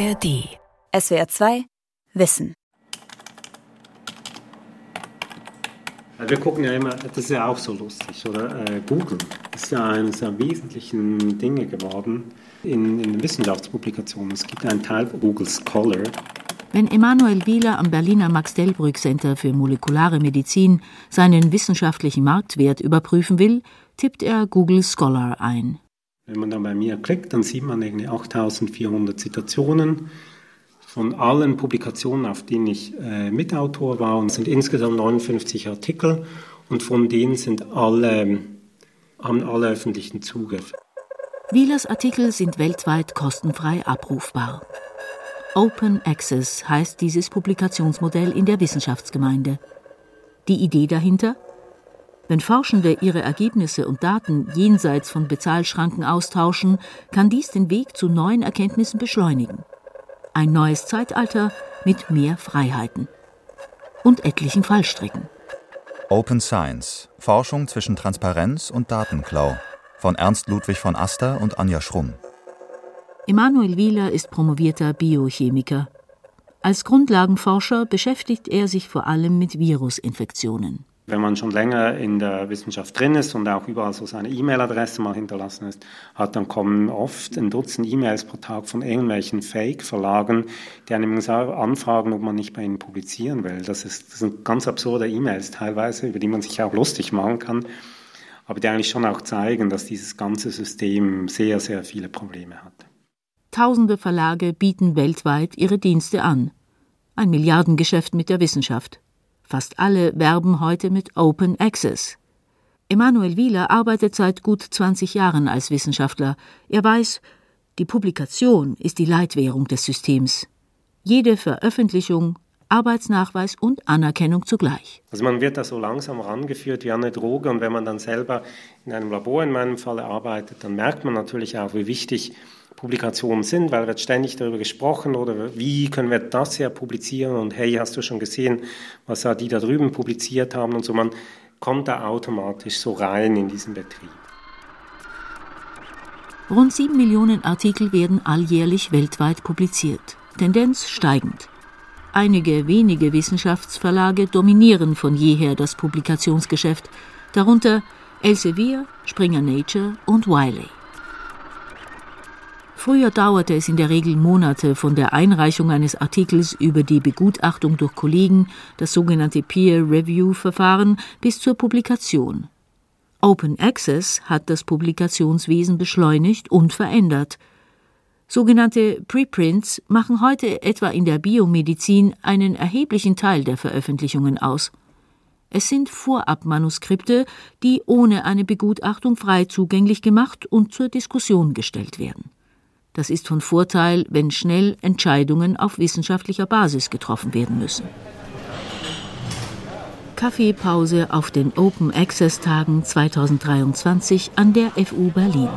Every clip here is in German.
ARD. SWR 2 Wissen. Wir gucken ja immer, das ist ja auch so lustig, oder? Äh, Google ist ja eines der wesentlichen Dinge geworden in, in Wissenschaftspublikationen. Es gibt einen Teil Google Scholar. Wenn Emanuel Wieler am Berliner Max-Delbrück Center für molekulare Medizin seinen wissenschaftlichen Marktwert überprüfen will, tippt er Google Scholar ein. Wenn man dann bei mir klickt, dann sieht man irgendwie 8400 Zitationen von allen Publikationen, auf denen ich äh, Mitautor war. Und es sind insgesamt 59 Artikel und von denen sind alle, haben alle öffentlichen Zugriff. Wielers Artikel sind weltweit kostenfrei abrufbar. Open Access heißt dieses Publikationsmodell in der Wissenschaftsgemeinde. Die Idee dahinter? Wenn Forschende ihre Ergebnisse und Daten jenseits von Bezahlschranken austauschen, kann dies den Weg zu neuen Erkenntnissen beschleunigen. Ein neues Zeitalter mit mehr Freiheiten und etlichen Fallstricken. Open Science Forschung zwischen Transparenz und Datenklau von Ernst Ludwig von Aster und Anja Schrumm. Emanuel Wieler ist promovierter Biochemiker. Als Grundlagenforscher beschäftigt er sich vor allem mit Virusinfektionen. Wenn man schon länger in der Wissenschaft drin ist und auch überall so seine E-Mail-Adresse mal hinterlassen ist, hat, dann kommen oft ein Dutzend E-Mails pro Tag von irgendwelchen Fake-Verlagen, die einem anfragen, ob man nicht bei ihnen publizieren will. Das, ist, das sind ganz absurde E-Mails teilweise, über die man sich auch lustig machen kann, aber die eigentlich schon auch zeigen, dass dieses ganze System sehr, sehr viele Probleme hat. Tausende Verlage bieten weltweit ihre Dienste an. Ein Milliardengeschäft mit der Wissenschaft. Fast alle werben heute mit Open Access. Emanuel Wieler arbeitet seit gut 20 Jahren als Wissenschaftler. Er weiß, die Publikation ist die Leitwährung des Systems. Jede Veröffentlichung, Arbeitsnachweis und Anerkennung zugleich. Also man wird da so langsam rangeführt wie eine Droge und wenn man dann selber in einem Labor in meinem Fall arbeitet, dann merkt man natürlich auch, wie wichtig Publikationen sind, weil wird ständig darüber gesprochen oder wie können wir das hier publizieren und hey, hast du schon gesehen, was die da drüben publiziert haben und so. Man kommt da automatisch so rein in diesen Betrieb. Rund sieben Millionen Artikel werden alljährlich weltweit publiziert, Tendenz steigend. Einige wenige Wissenschaftsverlage dominieren von jeher das Publikationsgeschäft, darunter Elsevier, Springer Nature und Wiley. Früher dauerte es in der Regel Monate von der Einreichung eines Artikels über die Begutachtung durch Kollegen, das sogenannte Peer Review Verfahren, bis zur Publikation. Open Access hat das Publikationswesen beschleunigt und verändert. Sogenannte Preprints machen heute etwa in der Biomedizin einen erheblichen Teil der Veröffentlichungen aus. Es sind Vorabmanuskripte, die ohne eine Begutachtung frei zugänglich gemacht und zur Diskussion gestellt werden. Das ist von Vorteil, wenn schnell Entscheidungen auf wissenschaftlicher Basis getroffen werden müssen. Kaffeepause auf den Open Access Tagen 2023 an der FU Berlin.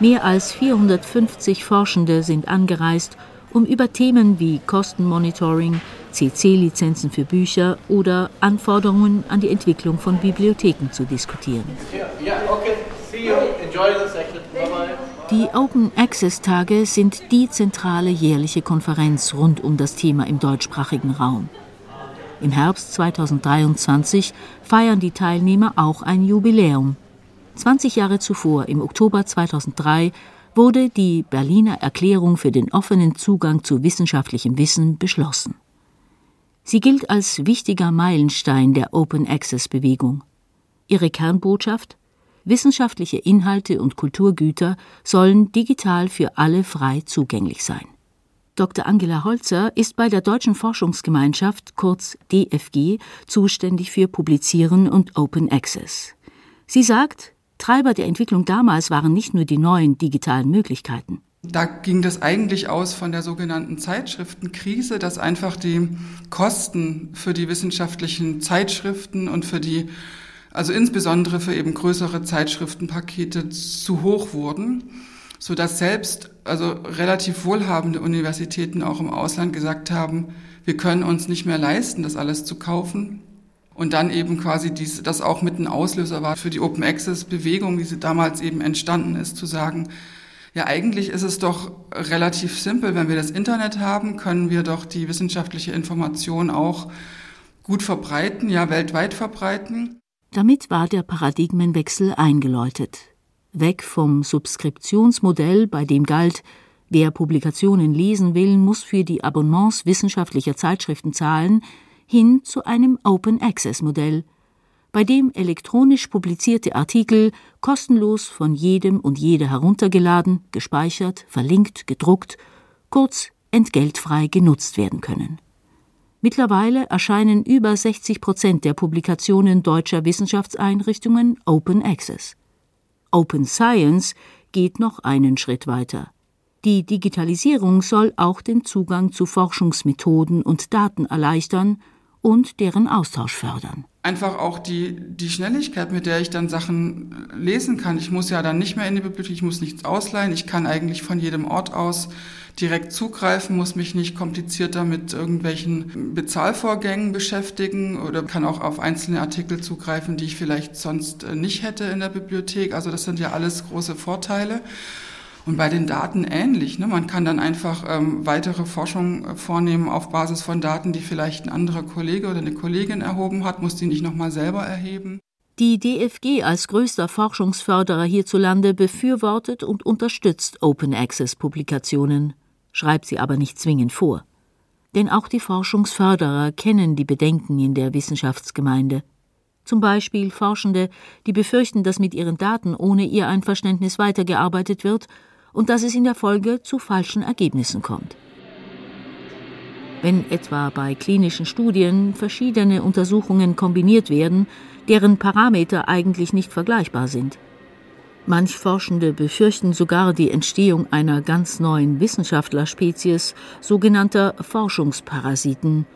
Mehr als 450 Forschende sind angereist, um über Themen wie Kostenmonitoring, CC-Lizenzen für Bücher oder Anforderungen an die Entwicklung von Bibliotheken zu diskutieren. Yeah, okay. See you. Enjoy the session. Die Open Access Tage sind die zentrale jährliche Konferenz rund um das Thema im deutschsprachigen Raum. Im Herbst 2023 feiern die Teilnehmer auch ein Jubiläum. 20 Jahre zuvor, im Oktober 2003, wurde die Berliner Erklärung für den offenen Zugang zu wissenschaftlichem Wissen beschlossen. Sie gilt als wichtiger Meilenstein der Open Access Bewegung. Ihre Kernbotschaft Wissenschaftliche Inhalte und Kulturgüter sollen digital für alle frei zugänglich sein. Dr. Angela Holzer ist bei der Deutschen Forschungsgemeinschaft, kurz DFG, zuständig für Publizieren und Open Access. Sie sagt, Treiber der Entwicklung damals waren nicht nur die neuen digitalen Möglichkeiten. Da ging das eigentlich aus von der sogenannten Zeitschriftenkrise, dass einfach die Kosten für die wissenschaftlichen Zeitschriften und für die also insbesondere für eben größere Zeitschriftenpakete zu hoch wurden, so dass selbst also relativ wohlhabende Universitäten auch im Ausland gesagt haben, wir können uns nicht mehr leisten, das alles zu kaufen. Und dann eben quasi dies, das auch mit ein Auslöser war für die Open Access Bewegung, wie sie damals eben entstanden ist, zu sagen, Ja, eigentlich ist es doch relativ simpel. Wenn wir das Internet haben, können wir doch die wissenschaftliche Information auch gut verbreiten, ja weltweit verbreiten. Damit war der Paradigmenwechsel eingeläutet. Weg vom Subskriptionsmodell, bei dem galt, wer Publikationen lesen will, muss für die Abonnements wissenschaftlicher Zeitschriften zahlen, hin zu einem Open Access Modell, bei dem elektronisch publizierte Artikel kostenlos von jedem und jeder heruntergeladen, gespeichert, verlinkt, gedruckt, kurz entgeltfrei genutzt werden können. Mittlerweile erscheinen über 60 Prozent der Publikationen deutscher Wissenschaftseinrichtungen Open Access. Open Science geht noch einen Schritt weiter. Die Digitalisierung soll auch den Zugang zu Forschungsmethoden und Daten erleichtern und deren Austausch fördern. Einfach auch die, die Schnelligkeit, mit der ich dann Sachen lesen kann. Ich muss ja dann nicht mehr in die Bibliothek, ich muss nichts ausleihen. Ich kann eigentlich von jedem Ort aus direkt zugreifen, muss mich nicht komplizierter mit irgendwelchen Bezahlvorgängen beschäftigen oder kann auch auf einzelne Artikel zugreifen, die ich vielleicht sonst nicht hätte in der Bibliothek. Also das sind ja alles große Vorteile. Und bei den Daten ähnlich. Ne? Man kann dann einfach ähm, weitere Forschung äh, vornehmen auf Basis von Daten, die vielleicht ein anderer Kollege oder eine Kollegin erhoben hat, muss die nicht nochmal selber erheben. Die DFG als größter Forschungsförderer hierzulande befürwortet und unterstützt Open Access Publikationen, schreibt sie aber nicht zwingend vor. Denn auch die Forschungsförderer kennen die Bedenken in der Wissenschaftsgemeinde. Zum Beispiel Forschende, die befürchten, dass mit ihren Daten ohne ihr Einverständnis weitergearbeitet wird und dass es in der Folge zu falschen Ergebnissen kommt. Wenn etwa bei klinischen Studien verschiedene Untersuchungen kombiniert werden, deren Parameter eigentlich nicht vergleichbar sind. Manch Forschende befürchten sogar die Entstehung einer ganz neuen Wissenschaftlerspezies, sogenannter Forschungsparasiten,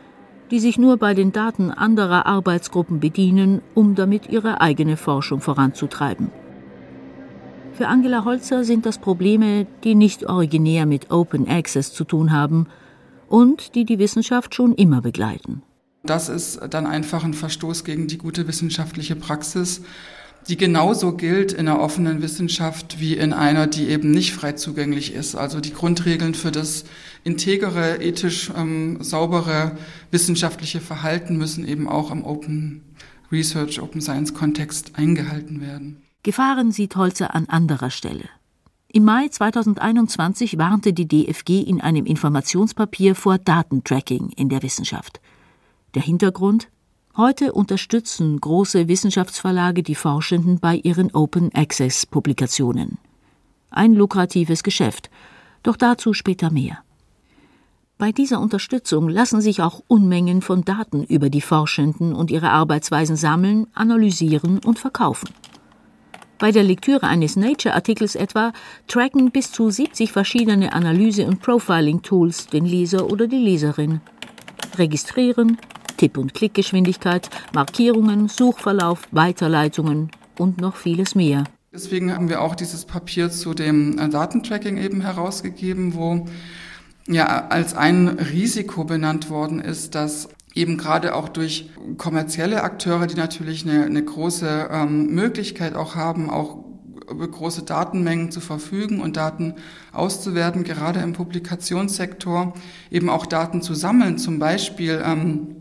die sich nur bei den Daten anderer Arbeitsgruppen bedienen, um damit ihre eigene Forschung voranzutreiben. Für Angela Holzer sind das Probleme, die nicht originär mit Open Access zu tun haben und die die Wissenschaft schon immer begleiten. Das ist dann einfach ein Verstoß gegen die gute wissenschaftliche Praxis, die genauso gilt in einer offenen Wissenschaft wie in einer, die eben nicht frei zugänglich ist. Also die Grundregeln für das integere, ethisch ähm, saubere wissenschaftliche Verhalten müssen eben auch im Open Research, Open Science Kontext eingehalten werden. Gefahren sieht Holzer an anderer Stelle. Im Mai 2021 warnte die DFG in einem Informationspapier vor Datentracking in der Wissenschaft. Der Hintergrund? Heute unterstützen große Wissenschaftsverlage die Forschenden bei ihren Open Access Publikationen. Ein lukratives Geschäft, doch dazu später mehr. Bei dieser Unterstützung lassen sich auch Unmengen von Daten über die Forschenden und ihre Arbeitsweisen sammeln, analysieren und verkaufen. Bei der Lektüre eines Nature-Artikels etwa tracken bis zu 70 verschiedene Analyse- und Profiling-Tools den Leser oder die Leserin. Registrieren, Tipp- und Klickgeschwindigkeit, Markierungen, Suchverlauf, Weiterleitungen und noch vieles mehr. Deswegen haben wir auch dieses Papier zu dem äh, Datentracking eben herausgegeben, wo ja als ein Risiko benannt worden ist, dass eben gerade auch durch kommerzielle Akteure, die natürlich eine, eine große ähm, Möglichkeit auch haben, auch über große Datenmengen zu verfügen und Daten auszuwerten, gerade im Publikationssektor, eben auch Daten zu sammeln, zum Beispiel ähm,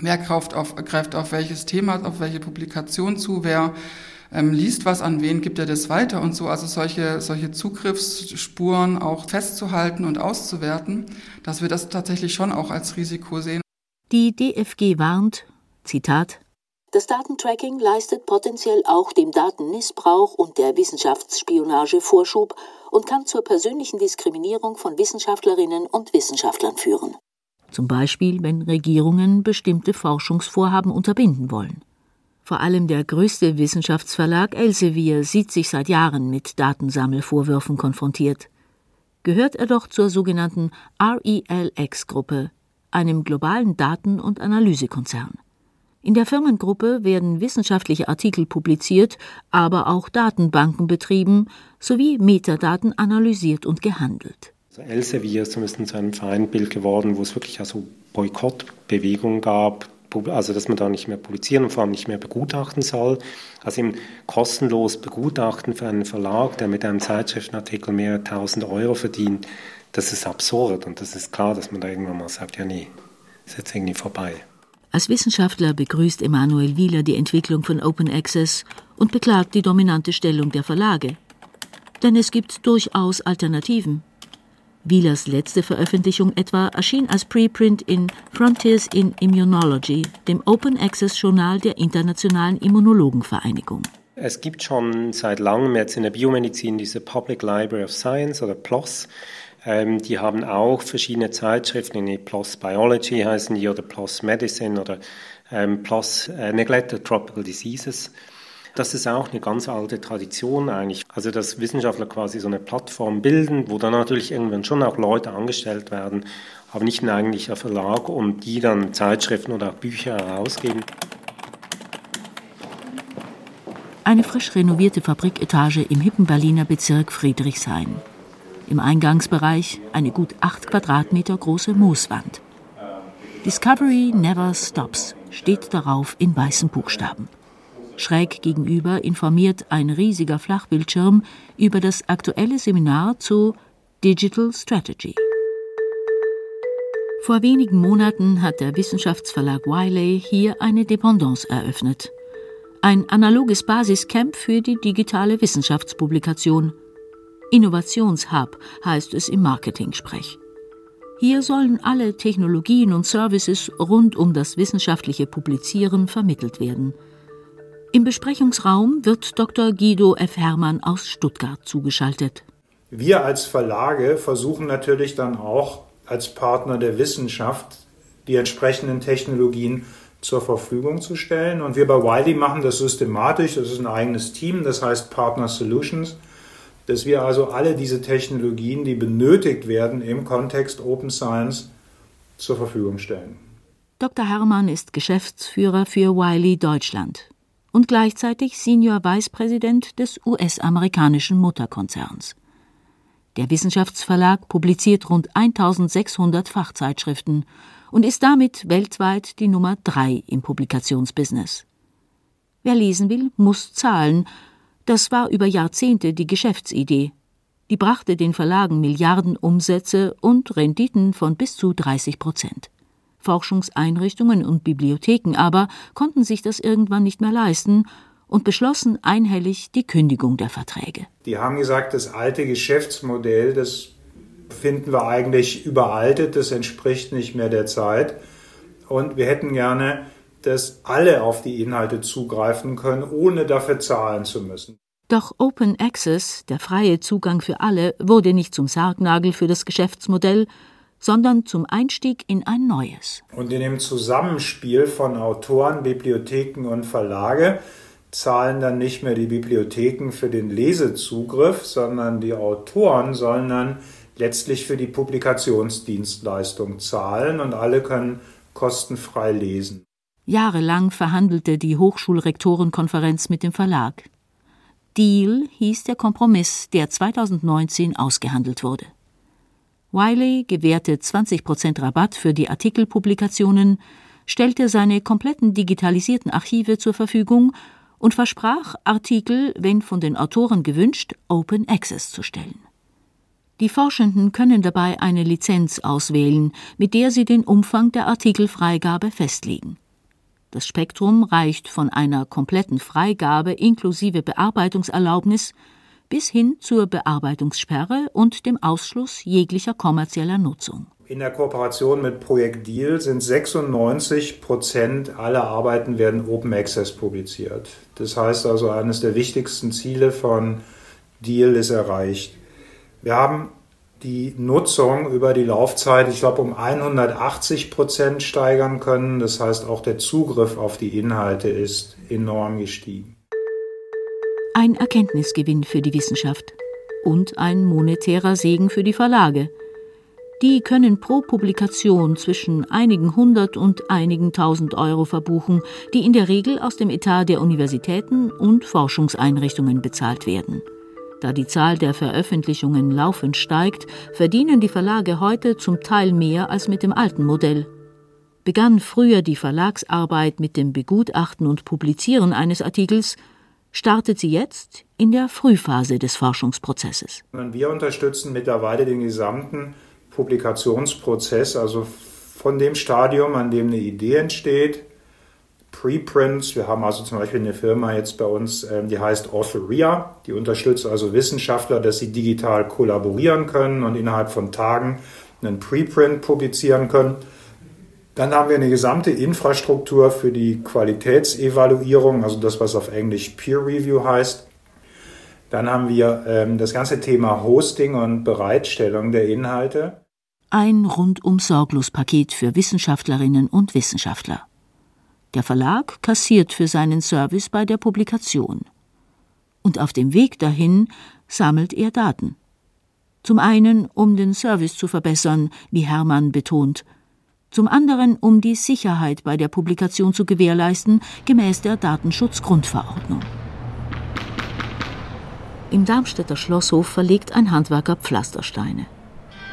wer greift auf, greift auf welches Thema, auf welche Publikation zu, wer ähm, liest was an wen, gibt er das weiter und so. Also solche, solche Zugriffsspuren auch festzuhalten und auszuwerten, dass wir das tatsächlich schon auch als Risiko sehen. Die DFG warnt, Zitat, das Datentracking leistet potenziell auch dem Datenmissbrauch und der Wissenschaftsspionage Vorschub und kann zur persönlichen Diskriminierung von Wissenschaftlerinnen und Wissenschaftlern führen. Zum Beispiel, wenn Regierungen bestimmte Forschungsvorhaben unterbinden wollen. Vor allem der größte Wissenschaftsverlag Elsevier sieht sich seit Jahren mit Datensammelvorwürfen konfrontiert. Gehört er doch zur sogenannten RELX-Gruppe, einem globalen Daten- und Analysekonzern. In der Firmengruppe werden wissenschaftliche Artikel publiziert, aber auch Datenbanken betrieben sowie Metadaten analysiert und gehandelt. Also Elsevier ist zumindest zu einem Feindbild geworden, wo es wirklich also Boykottbewegungen gab, also dass man da nicht mehr publizieren und vor allem nicht mehr begutachten soll. Also eben kostenlos begutachten für einen Verlag, der mit einem Zeitschriftenartikel mehrere tausend Euro verdient, das ist absurd und das ist klar, dass man da irgendwann mal sagt, ja nee, ist jetzt irgendwie vorbei. Als Wissenschaftler begrüßt Emanuel Wieler die Entwicklung von Open Access und beklagt die dominante Stellung der Verlage. Denn es gibt durchaus Alternativen. Wielers letzte Veröffentlichung etwa erschien als Preprint in Frontiers in Immunology, dem Open Access Journal der Internationalen Immunologenvereinigung. Es gibt schon seit langem jetzt in der Biomedizin diese Public Library of Science oder PLOS. Ähm, die haben auch verschiedene Zeitschriften, in PLOS Biology heißen die oder PLOS Medicine oder ähm, PLOS äh, Neglected Tropical Diseases. Das ist auch eine ganz alte Tradition eigentlich. Also, dass Wissenschaftler quasi so eine Plattform bilden, wo dann natürlich irgendwann schon auch Leute angestellt werden, aber nicht ein eigentlicher Verlag und die dann Zeitschriften oder auch Bücher herausgeben. Eine frisch renovierte Fabriketage im hippen Berliner Bezirk Friedrichshain. Im Eingangsbereich eine gut acht Quadratmeter große Mooswand. Discovery Never Stops steht darauf in weißen Buchstaben. Schräg gegenüber informiert ein riesiger Flachbildschirm über das aktuelle Seminar zu Digital Strategy. Vor wenigen Monaten hat der Wissenschaftsverlag Wiley hier eine Dependance eröffnet. Ein analoges Basiscamp für die digitale Wissenschaftspublikation. Innovationshub heißt es im Marketing-Sprech. Hier sollen alle Technologien und Services rund um das wissenschaftliche Publizieren vermittelt werden – im Besprechungsraum wird Dr. Guido F. Hermann aus Stuttgart zugeschaltet. Wir als Verlage versuchen natürlich dann auch als Partner der Wissenschaft die entsprechenden Technologien zur Verfügung zu stellen. Und wir bei Wiley machen das systematisch. Das ist ein eigenes Team, das heißt Partner Solutions, dass wir also alle diese Technologien, die benötigt werden im Kontext Open Science, zur Verfügung stellen. Dr. Hermann ist Geschäftsführer für Wiley Deutschland und gleichzeitig Senior Vice President des US-amerikanischen Mutterkonzerns. Der Wissenschaftsverlag publiziert rund 1600 Fachzeitschriften und ist damit weltweit die Nummer drei im Publikationsbusiness. Wer lesen will, muss zahlen. Das war über Jahrzehnte die Geschäftsidee. Die brachte den Verlagen Milliarden Umsätze und Renditen von bis zu 30 Prozent. Forschungseinrichtungen und Bibliotheken aber konnten sich das irgendwann nicht mehr leisten und beschlossen einhellig die Kündigung der Verträge. Die haben gesagt, das alte Geschäftsmodell, das finden wir eigentlich überaltet, das entspricht nicht mehr der Zeit. Und wir hätten gerne, dass alle auf die Inhalte zugreifen können, ohne dafür zahlen zu müssen. Doch Open Access, der freie Zugang für alle, wurde nicht zum Sargnagel für das Geschäftsmodell, sondern zum Einstieg in ein neues. Und in dem Zusammenspiel von Autoren, Bibliotheken und Verlage zahlen dann nicht mehr die Bibliotheken für den Lesezugriff, sondern die Autoren sollen dann letztlich für die Publikationsdienstleistung zahlen und alle können kostenfrei lesen. Jahrelang verhandelte die Hochschulrektorenkonferenz mit dem Verlag. Deal hieß der Kompromiss, der 2019 ausgehandelt wurde. Wiley gewährte 20% Rabatt für die Artikelpublikationen, stellte seine kompletten digitalisierten Archive zur Verfügung und versprach, Artikel, wenn von den Autoren gewünscht, Open Access zu stellen. Die Forschenden können dabei eine Lizenz auswählen, mit der sie den Umfang der Artikelfreigabe festlegen. Das Spektrum reicht von einer kompletten Freigabe inklusive Bearbeitungserlaubnis bis hin zur Bearbeitungssperre und dem Ausschluss jeglicher kommerzieller Nutzung. In der Kooperation mit Projekt Deal sind 96 Prozent aller Arbeiten werden Open Access publiziert. Das heißt also, eines der wichtigsten Ziele von Deal ist erreicht. Wir haben die Nutzung über die Laufzeit, ich glaube, um 180 Prozent steigern können. Das heißt, auch der Zugriff auf die Inhalte ist enorm gestiegen. Ein Erkenntnisgewinn für die Wissenschaft und ein monetärer Segen für die Verlage. Die können pro Publikation zwischen einigen hundert und einigen tausend Euro verbuchen, die in der Regel aus dem Etat der Universitäten und Forschungseinrichtungen bezahlt werden. Da die Zahl der Veröffentlichungen laufend steigt, verdienen die Verlage heute zum Teil mehr als mit dem alten Modell. Begann früher die Verlagsarbeit mit dem Begutachten und Publizieren eines Artikels, startet sie jetzt in der Frühphase des Forschungsprozesses. Wir unterstützen mittlerweile den gesamten Publikationsprozess, also von dem Stadium, an dem eine Idee entsteht, Preprints. Wir haben also zum Beispiel eine Firma jetzt bei uns, ähm, die heißt Authoria. Die unterstützt also Wissenschaftler, dass sie digital kollaborieren können und innerhalb von Tagen einen Preprint publizieren können. Dann haben wir eine gesamte Infrastruktur für die Qualitätsevaluierung, also das, was auf Englisch Peer Review heißt. Dann haben wir ähm, das ganze Thema Hosting und Bereitstellung der Inhalte. Ein rundum sorglos Paket für Wissenschaftlerinnen und Wissenschaftler. Der Verlag kassiert für seinen Service bei der Publikation. Und auf dem Weg dahin sammelt er Daten. Zum einen, um den Service zu verbessern, wie Hermann betont, zum anderen, um die Sicherheit bei der Publikation zu gewährleisten, gemäß der Datenschutzgrundverordnung. Im Darmstädter Schlosshof verlegt ein Handwerker Pflastersteine.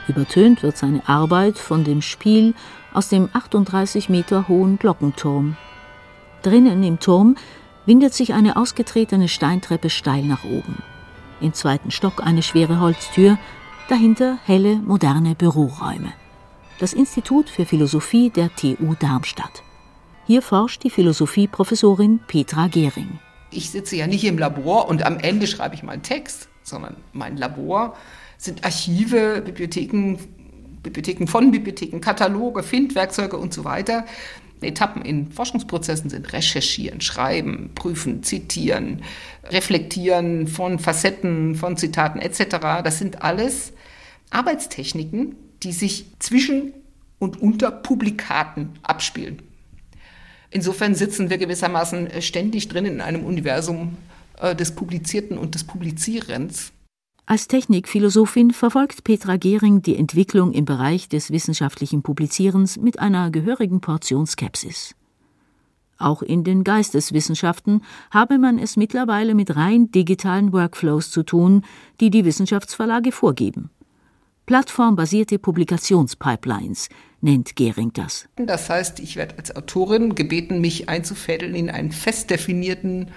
Übertönt wird seine Arbeit von dem Spiel aus dem 38 Meter hohen Glockenturm. Drinnen im Turm windet sich eine ausgetretene Steintreppe steil nach oben. Im zweiten Stock eine schwere Holztür, dahinter helle, moderne Büroräume. Das Institut für Philosophie der TU Darmstadt. Hier forscht die Philosophieprofessorin Petra Gehring. Ich sitze ja nicht im Labor und am Ende schreibe ich meinen Text, sondern mein Labor sind Archive, Bibliotheken, Bibliotheken von Bibliotheken, Kataloge, Findwerkzeuge und so weiter. Etappen in Forschungsprozessen sind recherchieren, schreiben, prüfen, zitieren, reflektieren von Facetten, von Zitaten etc. Das sind alles Arbeitstechniken, die sich zwischen und unter Publikaten abspielen. Insofern sitzen wir gewissermaßen ständig drin in einem Universum äh, des Publizierten und des Publizierens. Als Technikphilosophin verfolgt Petra Gehring die Entwicklung im Bereich des wissenschaftlichen Publizierens mit einer gehörigen Portion Skepsis. Auch in den Geisteswissenschaften habe man es mittlerweile mit rein digitalen Workflows zu tun, die die Wissenschaftsverlage vorgeben. Plattformbasierte Publikationspipelines nennt Gehring das. Das heißt, ich werde als Autorin gebeten, mich einzufädeln in einen fest definierten,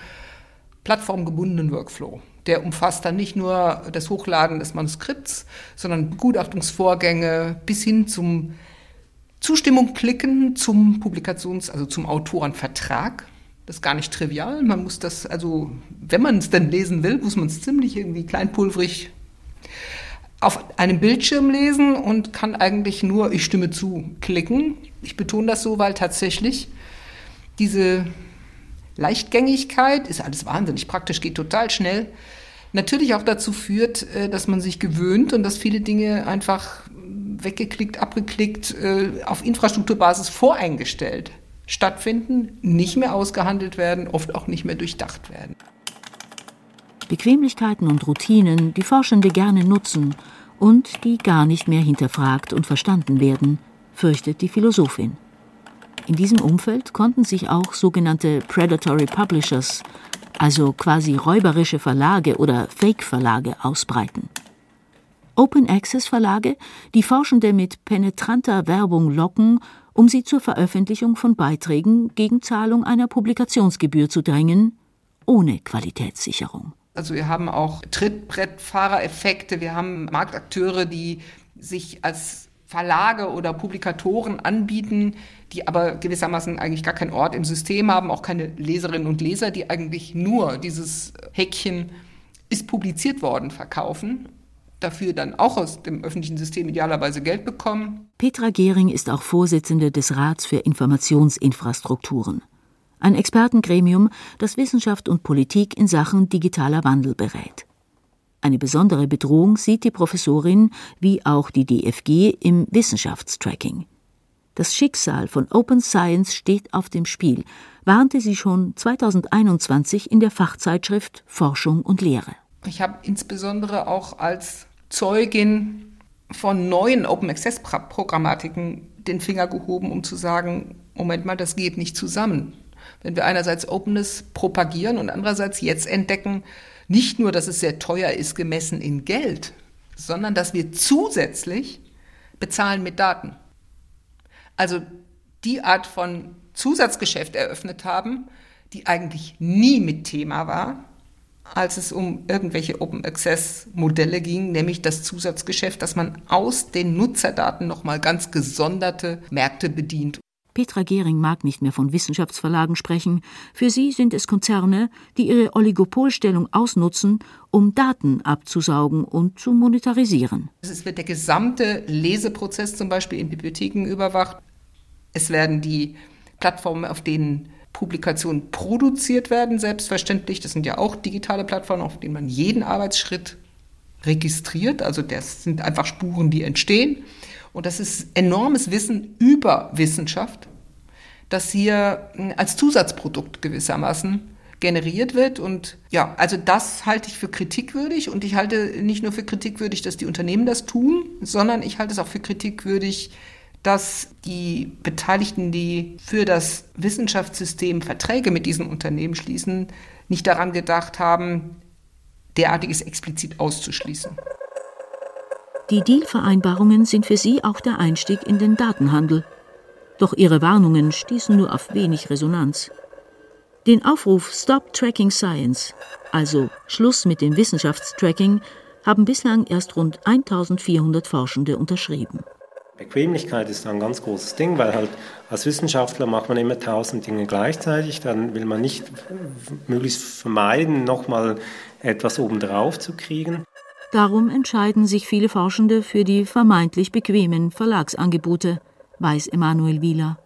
plattformgebundenen Workflow. Der umfasst dann nicht nur das Hochladen des Manuskripts, sondern Begutachtungsvorgänge bis hin zum Zustimmung klicken zum Publikations-, also zum Autorenvertrag. Das ist gar nicht trivial. Man muss das, also, wenn man es denn lesen will, muss man es ziemlich irgendwie kleinpulverig auf einem Bildschirm lesen und kann eigentlich nur Ich stimme zu klicken. Ich betone das so, weil tatsächlich diese Leichtgängigkeit, ist alles wahnsinnig praktisch, geht total schnell, natürlich auch dazu führt, äh, dass man sich gewöhnt und dass viele Dinge einfach weggeklickt, abgeklickt, äh, auf Infrastrukturbasis voreingestellt stattfinden, nicht mehr ausgehandelt werden, oft auch nicht mehr durchdacht werden. Bequemlichkeiten und Routinen, die Forschende gerne nutzen und die gar nicht mehr hinterfragt und verstanden werden, fürchtet die Philosophin. In diesem Umfeld konnten sich auch sogenannte Predatory Publishers, also quasi räuberische Verlage oder Fake-Verlage, ausbreiten. Open Access Verlage, die Forschende mit penetranter Werbung locken, um sie zur Veröffentlichung von Beiträgen gegen Zahlung einer Publikationsgebühr zu drängen, ohne Qualitätssicherung. Also wir haben auch Trittbrettfahrereffekte, wir haben Marktakteure, die sich als Verlage oder Publikatoren anbieten, die aber gewissermaßen eigentlich gar keinen Ort im System haben, auch keine Leserinnen und Leser, die eigentlich nur dieses Häkchen ist publiziert worden verkaufen, dafür dann auch aus dem öffentlichen System idealerweise Geld bekommen. Petra Gehring ist auch Vorsitzende des Rats für Informationsinfrastrukturen, ein Expertengremium, das Wissenschaft und Politik in Sachen digitaler Wandel berät. Eine besondere Bedrohung sieht die Professorin wie auch die DFG im Wissenschaftstracking. Das Schicksal von Open Science steht auf dem Spiel, warnte sie schon 2021 in der Fachzeitschrift Forschung und Lehre. Ich habe insbesondere auch als Zeugin von neuen Open Access Programmatiken den Finger gehoben, um zu sagen, Moment mal, das geht nicht zusammen. Wenn wir einerseits Openness propagieren und andererseits jetzt entdecken, nicht nur, dass es sehr teuer ist, gemessen in Geld, sondern dass wir zusätzlich bezahlen mit Daten. Also die Art von Zusatzgeschäft eröffnet haben, die eigentlich nie mit Thema war, als es um irgendwelche Open Access Modelle ging, nämlich das Zusatzgeschäft, dass man aus den Nutzerdaten nochmal ganz gesonderte Märkte bedient. Petra Gehring mag nicht mehr von Wissenschaftsverlagen sprechen. Für sie sind es Konzerne, die ihre Oligopolstellung ausnutzen, um Daten abzusaugen und zu monetarisieren. Es wird der gesamte Leseprozess zum Beispiel in Bibliotheken überwacht. Es werden die Plattformen, auf denen Publikationen produziert werden, selbstverständlich. Das sind ja auch digitale Plattformen, auf denen man jeden Arbeitsschritt registriert. Also das sind einfach Spuren, die entstehen. Und das ist enormes Wissen über Wissenschaft, das hier hm, als Zusatzprodukt gewissermaßen generiert wird. Und ja, also das halte ich für kritikwürdig. Und ich halte nicht nur für kritikwürdig, dass die Unternehmen das tun, sondern ich halte es auch für kritikwürdig, dass die Beteiligten, die für das Wissenschaftssystem Verträge mit diesen Unternehmen schließen, nicht daran gedacht haben, derartiges explizit auszuschließen. Die Dealvereinbarungen sind für sie auch der Einstieg in den Datenhandel. Doch ihre Warnungen stießen nur auf wenig Resonanz. Den Aufruf Stop Tracking Science, also Schluss mit dem Wissenschaftstracking, haben bislang erst rund 1400 Forschende unterschrieben. Bequemlichkeit ist ein ganz großes Ding, weil halt als Wissenschaftler macht man immer tausend Dinge gleichzeitig. Dann will man nicht möglichst vermeiden, nochmal etwas obendrauf zu kriegen. Darum entscheiden sich viele Forschende für die vermeintlich bequemen Verlagsangebote, weiß Emanuel Wieler.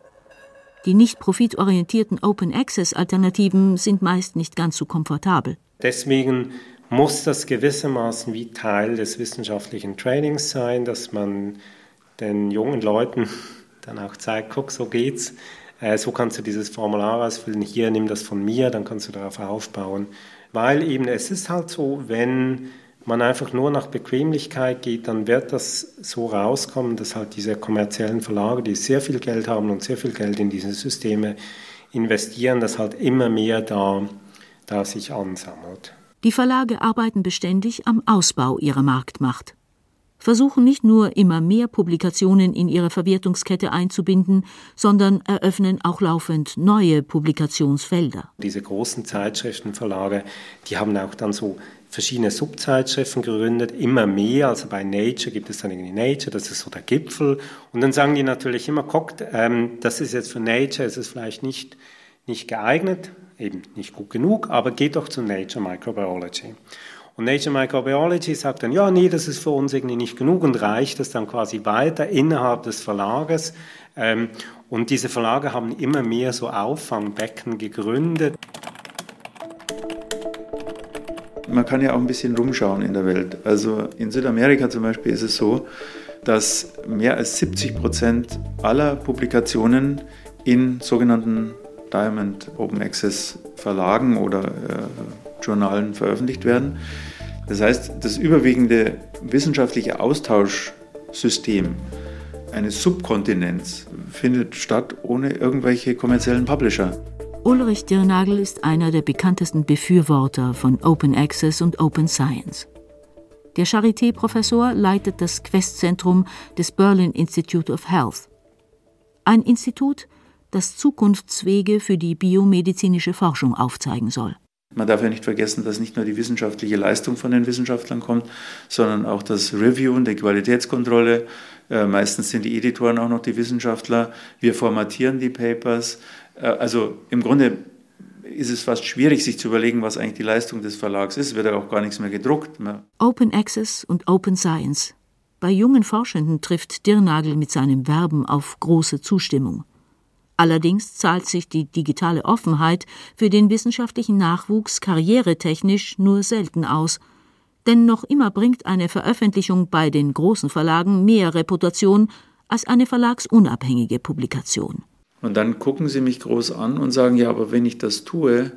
Die nicht profitorientierten Open-Access-Alternativen sind meist nicht ganz so komfortabel. Deswegen muss das gewissermaßen wie Teil des wissenschaftlichen Trainings sein, dass man den jungen Leuten dann auch zeigt, guck, so geht's. Äh, so kannst du dieses Formular ausfüllen. Hier, nimm das von mir, dann kannst du darauf aufbauen. Weil eben es ist halt so, wenn man einfach nur nach Bequemlichkeit geht, dann wird das so rauskommen, dass halt diese kommerziellen Verlage, die sehr viel Geld haben und sehr viel Geld in diese Systeme investieren, dass halt immer mehr da, da sich ansammelt. Die Verlage arbeiten beständig am Ausbau ihrer Marktmacht, versuchen nicht nur immer mehr Publikationen in ihre Verwertungskette einzubinden, sondern eröffnen auch laufend neue Publikationsfelder. Diese großen Zeitschriftenverlage, die haben auch dann so verschiedene Subzeitschriften gegründet, immer mehr. Also bei Nature gibt es dann irgendwie Nature, das ist so der Gipfel. Und dann sagen die natürlich immer, guckt, ähm, das ist jetzt für Nature, es ist vielleicht nicht, nicht geeignet, eben nicht gut genug, aber geht doch zu Nature Microbiology. Und Nature Microbiology sagt dann, ja, nee, das ist für uns irgendwie nicht genug und reicht das dann quasi weiter innerhalb des Verlages. Ähm, und diese Verlage haben immer mehr so Auffangbecken gegründet man kann ja auch ein bisschen rumschauen in der Welt. Also in Südamerika zum Beispiel ist es so, dass mehr als 70 Prozent aller Publikationen in sogenannten Diamond Open Access Verlagen oder äh, Journalen veröffentlicht werden. Das heißt, das überwiegende wissenschaftliche Austauschsystem eines Subkontinents findet statt ohne irgendwelche kommerziellen Publisher. Ulrich Dirnagel ist einer der bekanntesten Befürworter von Open Access und Open Science. Der Charité-Professor leitet das Quest-Zentrum des Berlin Institute of Health. Ein Institut, das Zukunftswege für die biomedizinische Forschung aufzeigen soll. Man darf ja nicht vergessen, dass nicht nur die wissenschaftliche Leistung von den Wissenschaftlern kommt, sondern auch das Reviewen, die Qualitätskontrolle. Äh, meistens sind die Editoren auch noch die Wissenschaftler. Wir formatieren die Papers. Äh, also im Grunde ist es fast schwierig, sich zu überlegen, was eigentlich die Leistung des Verlags ist. Es wird ja auch gar nichts mehr gedruckt. Open Access und Open Science. Bei jungen Forschenden trifft Dirnagel mit seinem Werben auf große Zustimmung. Allerdings zahlt sich die digitale Offenheit für den wissenschaftlichen Nachwuchs karrieretechnisch nur selten aus. Denn noch immer bringt eine Veröffentlichung bei den großen Verlagen mehr Reputation als eine verlagsunabhängige Publikation. Und dann gucken sie mich groß an und sagen, ja, aber wenn ich das tue,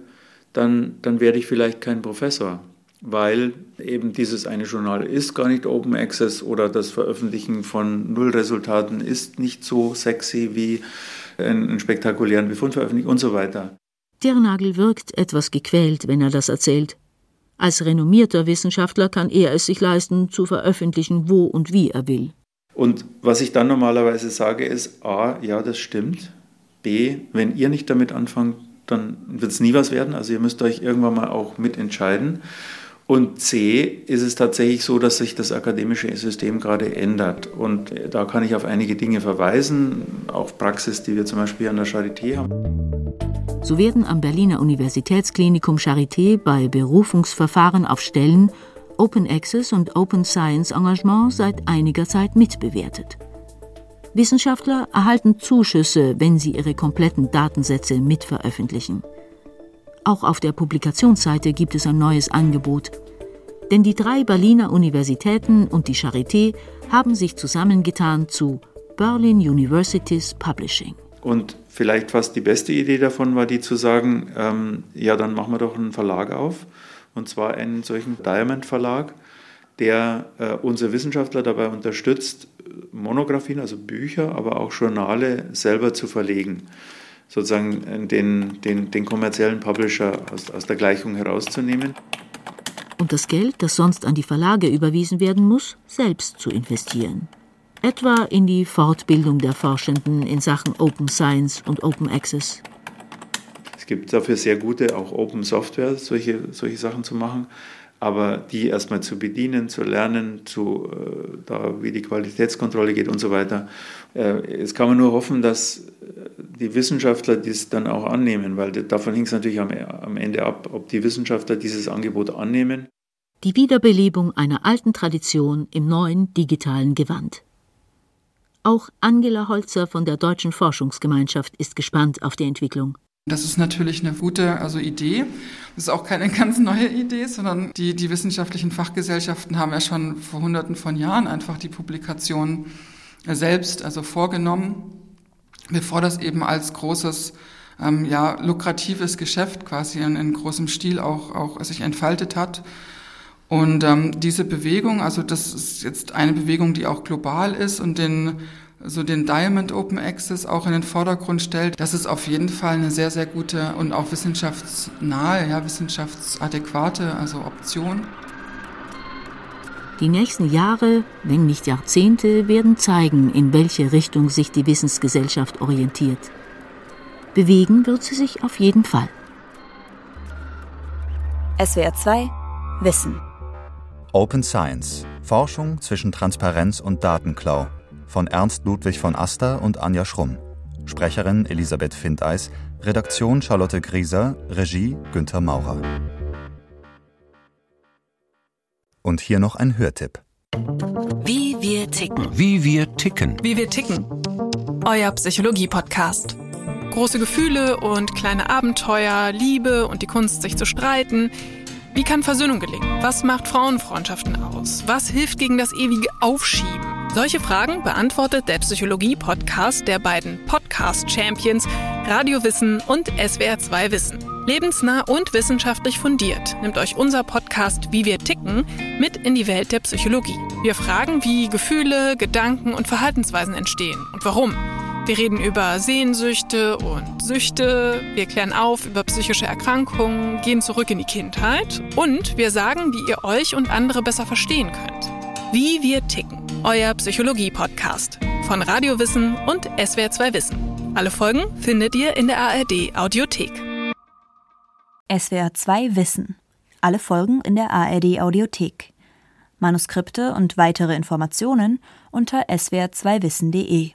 dann, dann werde ich vielleicht kein Professor, weil eben dieses eine Journal ist gar nicht Open Access oder das Veröffentlichen von Nullresultaten ist nicht so sexy wie einen spektakulären Befund veröffentlichen und so weiter. Dirnagel wirkt etwas gequält, wenn er das erzählt. Als renommierter Wissenschaftler kann er es sich leisten, zu veröffentlichen, wo und wie er will. Und was ich dann normalerweise sage, ist, a, ja, das stimmt, B, wenn ihr nicht damit anfangt, dann wird es nie was werden. Also ihr müsst euch irgendwann mal auch mitentscheiden. Und C ist es tatsächlich so, dass sich das akademische System gerade ändert. Und da kann ich auf einige Dinge verweisen, auch Praxis, die wir zum Beispiel an der Charité haben. So werden am Berliner Universitätsklinikum Charité bei Berufungsverfahren auf Stellen Open Access und Open Science Engagement seit einiger Zeit mitbewertet. Wissenschaftler erhalten Zuschüsse, wenn sie ihre kompletten Datensätze mitveröffentlichen. Auch auf der Publikationsseite gibt es ein neues Angebot. Denn die drei Berliner Universitäten und die Charité haben sich zusammengetan zu Berlin Universities Publishing. Und vielleicht fast die beste Idee davon war die zu sagen, ähm, ja, dann machen wir doch einen Verlag auf. Und zwar einen solchen Diamond Verlag, der äh, unsere Wissenschaftler dabei unterstützt, Monographien, also Bücher, aber auch Journale selber zu verlegen sozusagen den, den, den kommerziellen Publisher aus, aus der Gleichung herauszunehmen. Und das Geld, das sonst an die Verlage überwiesen werden muss, selbst zu investieren. Etwa in die Fortbildung der Forschenden in Sachen Open Science und Open Access. Es gibt dafür sehr gute, auch Open Software, solche, solche Sachen zu machen aber die erstmal zu bedienen, zu lernen, zu, äh, da, wie die Qualitätskontrolle geht und so weiter. Äh, jetzt kann man nur hoffen, dass die Wissenschaftler dies dann auch annehmen, weil davon hängt es natürlich am, am Ende ab, ob die Wissenschaftler dieses Angebot annehmen. Die Wiederbelebung einer alten Tradition im neuen digitalen Gewand. Auch Angela Holzer von der Deutschen Forschungsgemeinschaft ist gespannt auf die Entwicklung. Das ist natürlich eine gute also Idee. Das ist auch keine ganz neue Idee, sondern die, die wissenschaftlichen Fachgesellschaften haben ja schon vor hunderten von Jahren einfach die Publikation selbst also vorgenommen, bevor das eben als großes ähm, ja, lukratives Geschäft quasi in, in großem Stil auch, auch sich entfaltet hat. Und ähm, diese Bewegung, also das ist jetzt eine Bewegung, die auch global ist und den so den Diamond Open Access auch in den Vordergrund stellt, das ist auf jeden Fall eine sehr, sehr gute und auch wissenschaftsnahe, ja, wissenschaftsadäquate, also Option. Die nächsten Jahre, wenn nicht Jahrzehnte, werden zeigen, in welche Richtung sich die Wissensgesellschaft orientiert. Bewegen wird sie sich auf jeden Fall. SWR 2 Wissen. Open Science. Forschung zwischen Transparenz und Datenklau von Ernst Ludwig von Aster und Anja Schrumm. Sprecherin Elisabeth Findeis, Redaktion Charlotte Grieser, Regie Günther Maurer. Und hier noch ein Hörtipp. Wie wir ticken. Wie wir ticken. Wie wir ticken. Euer Psychologie-Podcast. Große Gefühle und kleine Abenteuer, Liebe und die Kunst, sich zu streiten. Wie kann Versöhnung gelingen? Was macht Frauenfreundschaften aus? Was hilft gegen das ewige Aufschieben? Solche Fragen beantwortet der Psychologie-Podcast der beiden Podcast-Champions Radio Wissen und SWR2 Wissen. Lebensnah und wissenschaftlich fundiert nimmt euch unser Podcast Wie wir ticken mit in die Welt der Psychologie. Wir fragen, wie Gefühle, Gedanken und Verhaltensweisen entstehen und warum. Wir reden über Sehnsüchte und Süchte, wir klären auf über psychische Erkrankungen, gehen zurück in die Kindheit und wir sagen, wie ihr euch und andere besser verstehen könnt. Wie wir ticken euer Psychologie-Podcast von Radio Wissen und SWR2 Wissen. Alle Folgen findet ihr in der ARD Audiothek. SWR2 Wissen. Alle Folgen in der ARD Audiothek. Manuskripte und weitere Informationen unter swr2wissen.de.